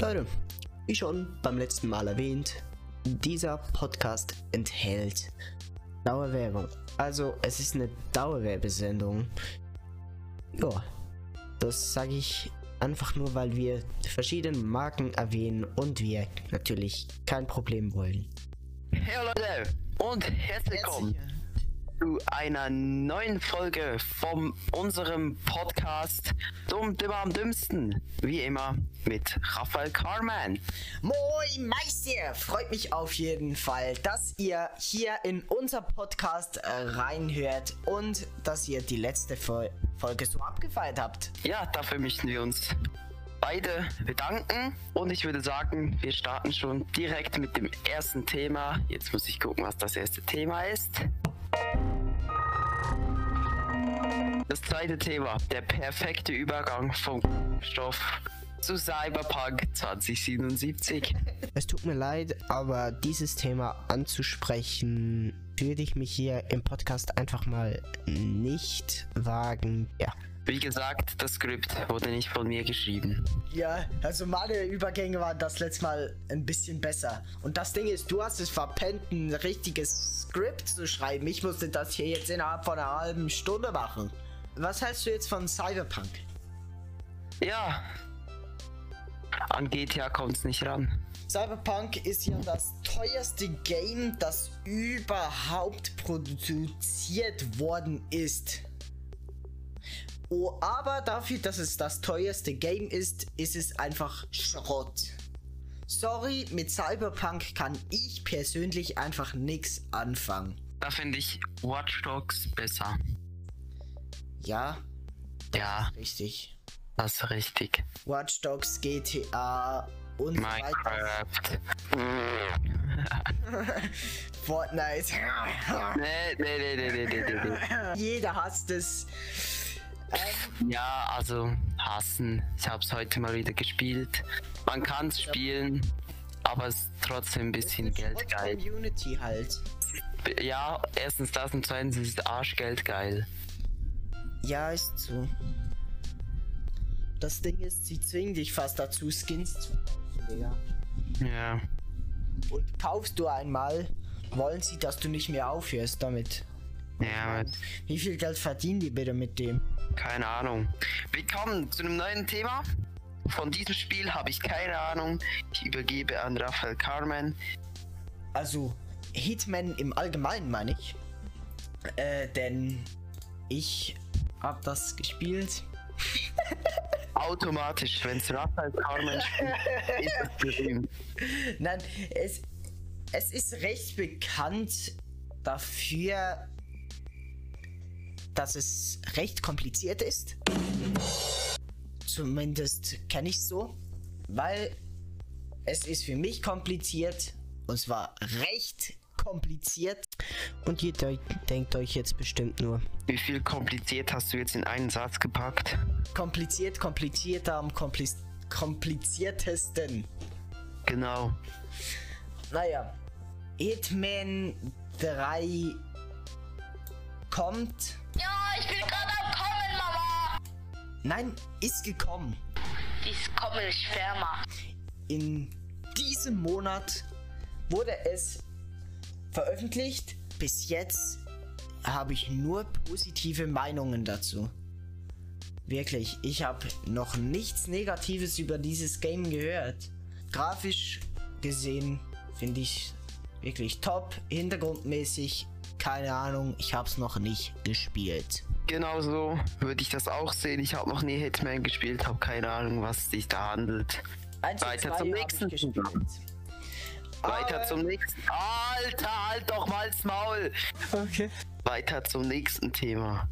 Leute, wie schon beim letzten Mal erwähnt, dieser Podcast enthält Dauerwerbung. Also es ist eine Dauerwerbesendung. Ja, das sage ich einfach nur, weil wir verschiedene Marken erwähnen und wir natürlich kein Problem wollen. Hey Leute und herzlich willkommen zu einer neuen Folge von unserem Podcast Dumm Dümmer am Dümmsten. Wie immer mit Raphael Carman. Moin Meister! Freut mich auf jeden Fall, dass ihr hier in unser Podcast äh, reinhört und dass ihr die letzte Fol Folge so abgefeiert habt. Ja, dafür möchten wir uns beide bedanken und ich würde sagen, wir starten schon direkt mit dem ersten Thema. Jetzt muss ich gucken, was das erste Thema ist. Das zweite Thema, der perfekte Übergang vom Stoff zu Cyberpunk 2077. Es tut mir leid, aber dieses Thema anzusprechen, würde ich mich hier im Podcast einfach mal nicht wagen. Ja. Wie gesagt, das Skript wurde nicht von mir geschrieben. Ja, also meine Übergänge waren das letzte Mal ein bisschen besser. Und das Ding ist, du hast es verpennt, ein richtiges Skript zu schreiben. Ich musste das hier jetzt innerhalb von einer halben Stunde machen. Was hältst du jetzt von Cyberpunk? Ja. An GTA kommt es nicht ran. Cyberpunk ist ja das teuerste Game, das überhaupt produziert worden ist. Oh, aber dafür, dass es das teuerste Game ist, ist es einfach Schrott. Sorry, mit Cyberpunk kann ich persönlich einfach nichts anfangen. Da finde ich Watch Dogs besser. Ja, Ja, richtig. das ist richtig. Watch Dogs, GTA und. Minecraft. Fortnite. nee, nee, nee, nee, nee, nee, nee. Jeder hasst es. Ja, also hassen. Ich habe es heute mal wieder gespielt. Man kann es spielen, aber es ist trotzdem ein bisschen Geld geil. Community halt. Ja, erstens das und zweitens ist es Arschgeld geil. Ja, ist so. Das Ding ist, sie zwingen dich fast dazu, Skins zu kaufen, Digga. Ja. Und kaufst du einmal, wollen sie, dass du nicht mehr aufhörst damit. Ja, mit, Wie viel Geld verdienen die bitte mit dem? Keine Ahnung. Willkommen zu einem neuen Thema. Von diesem Spiel habe ich keine Ahnung. Ich übergebe an Raphael Carmen. Also, Hitman im Allgemeinen meine ich. Äh, denn ich hab das gespielt. Automatisch, wenn es Raphael Carmen spielt, ist es berühmt. Nein, es, es ist recht bekannt dafür, dass es recht kompliziert ist. Zumindest kenne ich so, weil es ist für mich kompliziert und zwar recht kompliziert. Und ihr de denkt euch jetzt bestimmt nur, Wie viel kompliziert hast du jetzt in einen Satz gepackt? kompliziert, komplizierter am kompliz kompliziertesten. Genau. Naja, Hitman 3 kommt. Ich bin gerade am Kommen, Mama. Nein, ist gekommen. Dies Kommen ist Sperma. In diesem Monat wurde es veröffentlicht. Bis jetzt habe ich nur positive Meinungen dazu. Wirklich, ich habe noch nichts Negatives über dieses Game gehört. Grafisch gesehen finde ich wirklich top. Hintergrundmäßig, keine Ahnung, ich habe es noch nicht gespielt. Genau so würde ich das auch sehen. Ich habe noch nie Hitman gespielt, habe keine Ahnung, was es sich da handelt. Weiter zum nächsten. Weiter zum nächsten. Alter, halt doch mal das Maul. Okay. Weiter zum nächsten Thema.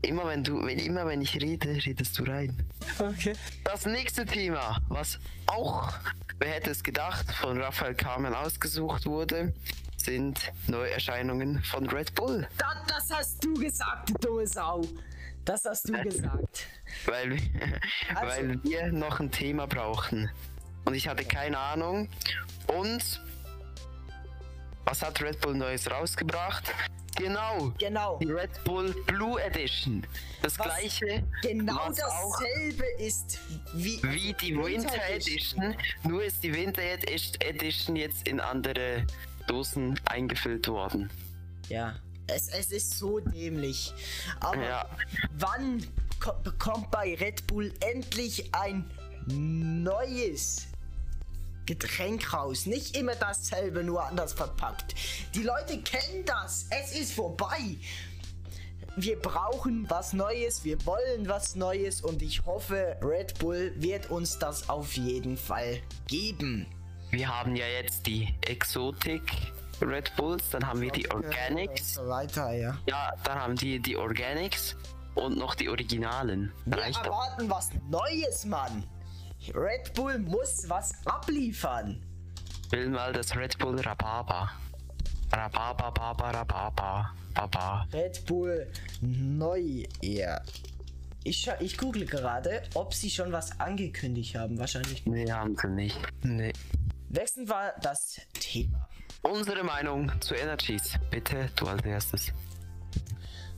Immer wenn du, wenn, immer wenn ich rede, redest du rein. Okay. Das nächste Thema, was auch, wer hätte es gedacht, von Raphael Carmen ausgesucht wurde, sind Neuerscheinungen von Red Bull. Das, das hast du gesagt, du dumme Sau. Das hast du gesagt. Weil, Also- weil wir noch ein Thema brauchten. Und ich hatte keine Ahnung. Und was hat Red Bull Neues rausgebracht? Genau. Genau. Die Red Bull Blue Edition. Das Was gleiche. Genau dasselbe ist wie, wie die Winter Edition. Nur ist die Winter Ed- Edition jetzt in andere Dosen eingefüllt worden. Ja. Es, es ist so dämlich. Aber Ja. wann ko bekommt bei Red Bull endlich ein neues Getränk raus? Nicht immer dasselbe, nur anders verpackt. Die Leute kennen das. Es ist vorbei. Wir brauchen was Neues, wir wollen was Neues und ich hoffe, Red Bull wird uns das auf jeden Fall geben. Wir haben ja jetzt die Exotic Red Bulls, dann haben wir die Organics. Weiter, ja. Ja, dann haben die die Organics und noch die Originalen. Wir Reicht erwarten was Neues, Mann. Red Bull muss was abliefern. will mal das Red Bull Rhabarber. Rhabarber, Baba, Rhabarber, Baba. Red Bull neu, ja. Ich, ich google gerade, ob sie schon was angekündigt haben. Wahrscheinlich. Nee, haben sie nicht. Nee. Wechseln wir das Thema. Unsere Meinung zu Energies. Bitte, du als erstes.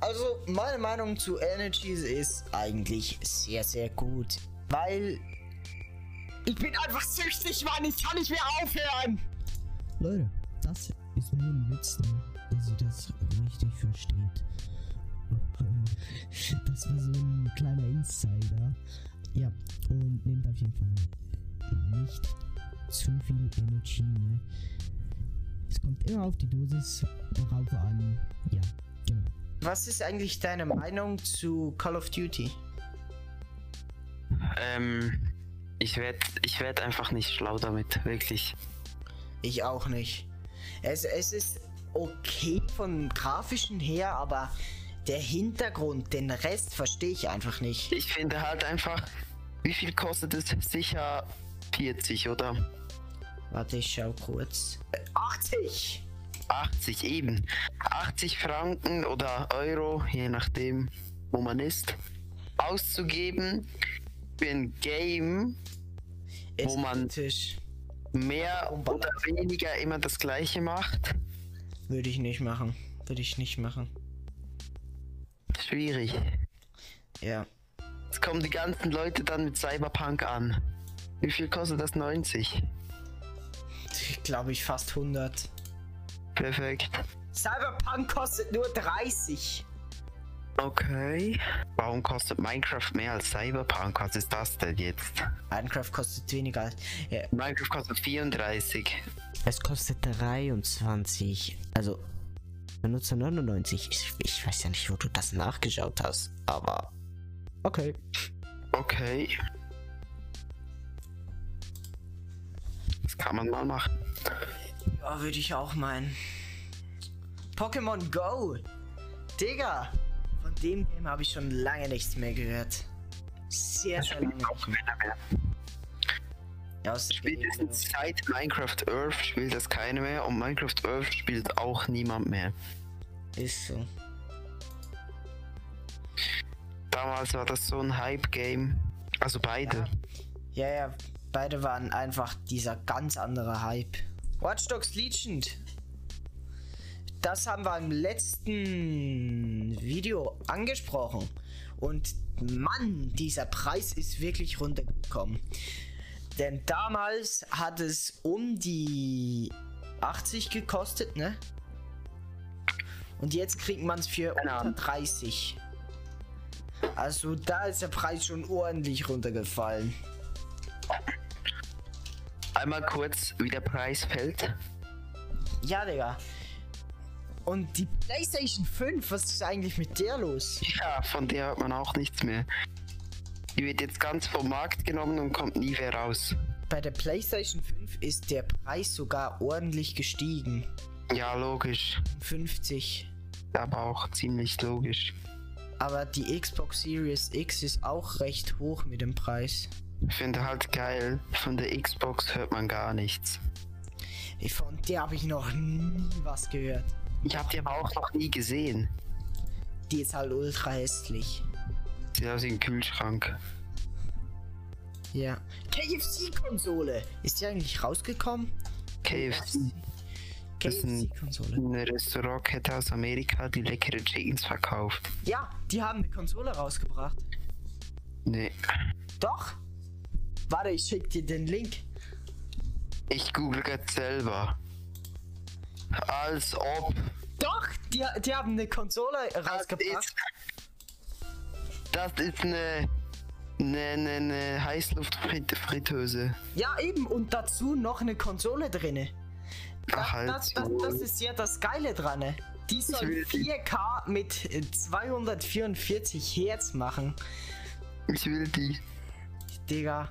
Also, meine Meinung zu Energies ist eigentlich sehr, sehr gut. Weil ich bin einfach süchtig, Mann. Ich kann nicht mehr aufhören. Leute, das ist nur ein Witz, ne? dass ihr das richtig versteht. Das war so ein kleiner Insider. Ja, und nehmt auf jeden Fall nicht zu viel Energy, ne? Es kommt immer auf die Dosis drauf an. Ja, genau. Was ist eigentlich deine Meinung zu Call of Duty? Ähm, ich werd, ich werd einfach nicht schlau damit, wirklich. Ich auch nicht. Es, es ist okay vom grafischen her, aber der Hintergrund, den Rest verstehe ich einfach nicht. Ich finde halt einfach, wie viel kostet es? Sicher 40 oder Warte, ich schau kurz. Äh, 80! 80 eben. 80 Franken oder Euro, je nachdem, wo man ist, auszugeben für ein Game, Ist Wo man- mehr oder weniger immer das gleiche macht. Würde ich nicht machen. Würde ich nicht machen. Schwierig. Ja. Jetzt kommen die ganzen Leute dann mit Cyberpunk an. Wie viel kostet das? 90. Glaube ich fast 100. Perfekt. Cyberpunk kostet nur 30. Okay. Warum kostet Minecraft mehr als Cyberpunk? Was ist das denn jetzt? Minecraft kostet weniger. als- Ja, Minecraft kostet 34. Es kostet 23. also, Benutzer 99. Ich, ich weiß ja nicht, wo du das nachgeschaut hast, aber. Okay. Okay. Das kann man mal machen. Ja, würde ich auch meinen. Pokémon Go! Digga! Von dem Game habe ich schon lange nichts mehr gehört. Sehr, sehr lange nicht mehr. Ja, Spätestens seit Minecraft Earth spielt das keiner mehr und Minecraft Earth spielt auch niemand mehr. Ist so. Damals war das so ein Hype-Game. Also beide. Ja, ja, beide waren einfach dieser ganz andere Hype. Watch Dogs Legion. Das haben wir im letzten Video angesprochen. Und Mann, dieser Preis ist wirklich runtergekommen. Denn damals hat es um die 80 gekostet, ne? Und jetzt kriegt man es für unter Ahnung. 30. Also da ist der Preis schon ordentlich runtergefallen. Einmal kurz, wie der Preis fällt. Ja, Digga. Und die PlayStation 5, was ist eigentlich mit der los? Ja, von der hört man auch nichts mehr. Die wird jetzt ganz vom Markt genommen und kommt nie mehr raus. Bei der PlayStation 5 ist der Preis sogar ordentlich gestiegen. Ja, logisch. 50. Aber auch ziemlich logisch. Aber die Xbox Series X ist auch recht hoch mit dem Preis. Ich finde halt geil, von der Xbox hört man gar nichts. Von der habe ich noch nie was gehört. Ich habe die aber auch noch nie gesehen. Die ist halt ultra hässlich. Sieht aus wie ein Kühlschrank. Ja. KFC-Konsole. Ist die eigentlich rausgekommen? KFC. Ein- KFC-Konsole. Eine Restaurantkette aus Amerika, die leckere Chickens verkauft. Ja, die haben eine Konsole rausgebracht. Nee. Doch. Warte, ich schick dir den Link. Ich google jetzt selber. Als ob. Doch, die, die haben eine Konsole Das rausgebracht. ist. Das ist eine. Eine, eine, eine Heißluftfritteuse. Ja, eben. Und dazu noch eine Konsole drinne. Das, Ach, halt das, das, so. das ist ja das Geile dran. ne? Die soll will die. 4K mit äh, 244 Hertz machen. Ich will die. Digga.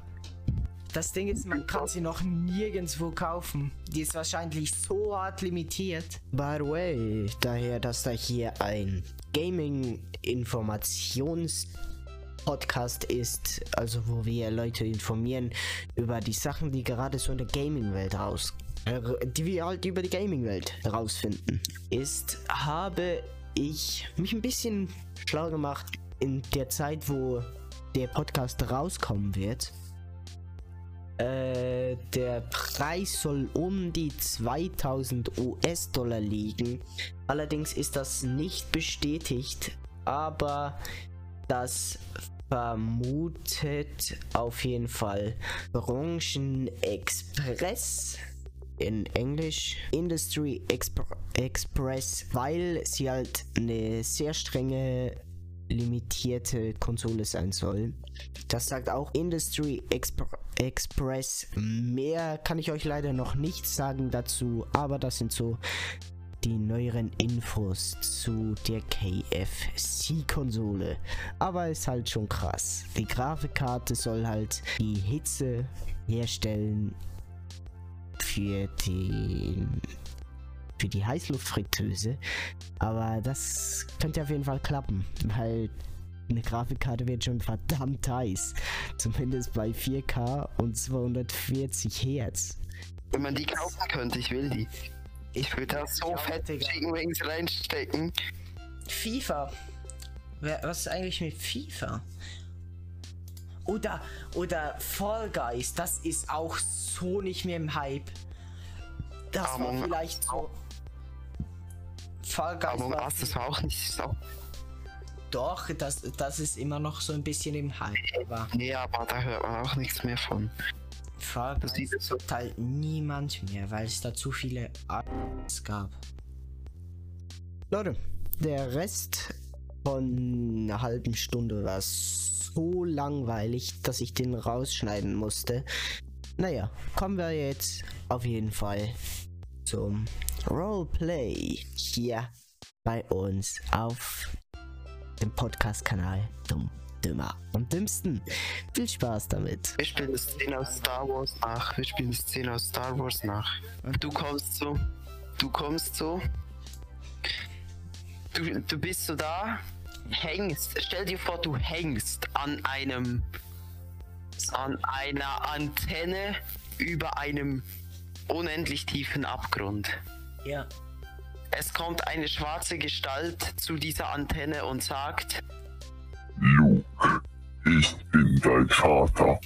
Das Ding ist, man kann sie noch nirgendwo kaufen. Die ist wahrscheinlich so hart limitiert. By the way, daher, dass da hier ein Gaming-Informations-Podcast ist, also wo wir Leute informieren über die Sachen, die gerade so in der Gaming-Welt raus, äh, die wir halt über die Gaming-Welt herausfinden, ist, habe ich mich ein bisschen schlau gemacht in der Zeit, wo der Podcast rauskommen wird. Äh, der Preis soll um die 2000 US-Dollar liegen. Allerdings ist das nicht bestätigt, aber das vermutet auf jeden Fall Branchenexpress in Englisch Industry Expr Express, weil sie halt eine sehr strenge limitierte Konsole sein soll. Das sagt auch Industry Expr Express. Mehr kann ich euch leider noch nicht sagen dazu, aber das sind so die neueren Infos zu der KFC-Konsole. Aber ist halt schon krass. Die Grafikkarte soll halt die Hitze herstellen für den für die Heißluftfritteuse. Aber das könnte auf jeden Fall klappen, weil eine Grafikkarte wird schon verdammt heiß. Zumindest bei 4K und 240 Hertz. Wenn man die kaufen könnte, ich will die. Ich würde da so fett Digga. Chicken Wings reinstecken. FIFA. Was ist eigentlich mit FIFA? Oder, oder Fall Guys, das ist auch so nicht mehr im Hype. Das Among war vielleicht so. Fall Guys Aber war was, das war auch nicht so. doch, das, das ist immer noch so ein bisschen im Hype. Aber Nee, aber da hört man auch nichts mehr von. Fall Das Guys so- gibt halt niemand mehr, weil es da zu viele Arts gab. Leute, der Rest von einer halben Stunde war so langweilig, dass ich den rausschneiden musste. Naja, kommen wir jetzt auf jeden Fall zum Roleplay hier bei uns auf dem Podcast-Kanal Dumm, Dümmer und Dümmsten. Viel Spaß damit. Wir spielen eine Szene aus Star Wars nach. Wir spielen eine Szene aus Star Wars nach. Du kommst so. Du kommst so. Du, du bist so da. Hängst. Stell dir vor, du hängst an einem. an einer Antenne über einem unendlich tiefen Abgrund. Ja. Es kommt eine schwarze Gestalt zu dieser Antenne und sagt, Luke, ich bin dein Vater.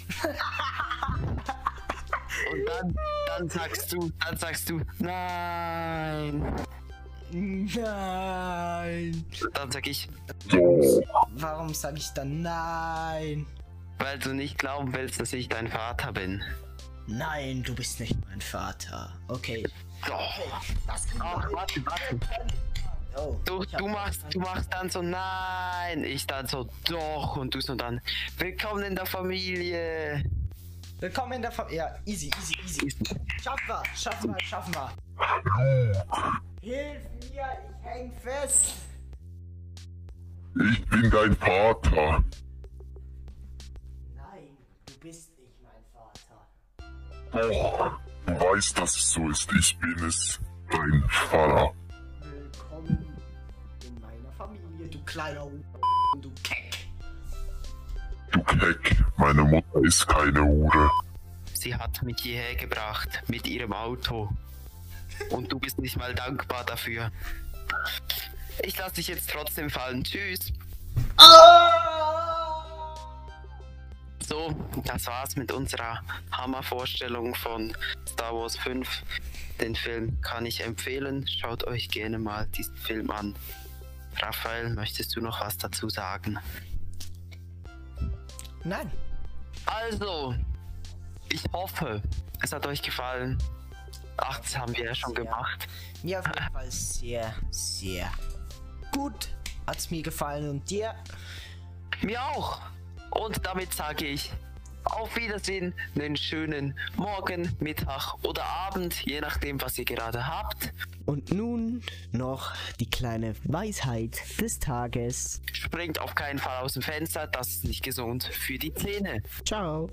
und dann, dann sagst du, dann sagst du, nein. Nein. Dann sag ich, Doch, Warum sage ich dann nein? weil du nicht glauben willst, dass ich dein Vater bin. Nein, du bist nicht mein Vater. Okay. Doch. Das kann Ach, warte, warte. Oh, Du, du machst, du machst dann so nein, ich dann so doch und du so dann willkommen in der Familie. Willkommen in der Familie. Ja, easy, easy, easy. Schaffen wir, schaffen wir, schaffen wir. Hilf mir, ich häng fest. ich bin dein Vater. Nein, du bist nicht mein Vater. Doch, du weißt, dass es so ist. Ich bin es, dein Vater. Willkommen in meiner Familie, du kleiner U du Keck. Du Keck, meine Mutter ist keine Hure. Sie hat mich hierher gebracht mit ihrem Auto. Und du bist nicht mal dankbar dafür. Ich lasse dich jetzt trotzdem fallen. Tschüss. So, das war's mit unserer Hammervorstellung von Star Wars 5. Den Film kann ich empfehlen. Schaut euch gerne mal diesen Film an. Raphael, möchtest du noch was dazu sagen? Nein. Also, ich hoffe, es hat euch gefallen. Ach, das haben wir ja schon Ja. gemacht. Mir auf jeden Fall sehr, sehr gut. Hat's mir gefallen und dir? Mir auch. Und damit sage ich auf Wiedersehen, einen schönen Morgen, Mittag oder Abend, je nachdem, was ihr gerade habt. Und nun noch die kleine Weisheit des Tages. Springt auf keinen Fall aus dem Fenster, das ist nicht gesund für die Zähne. Ciao.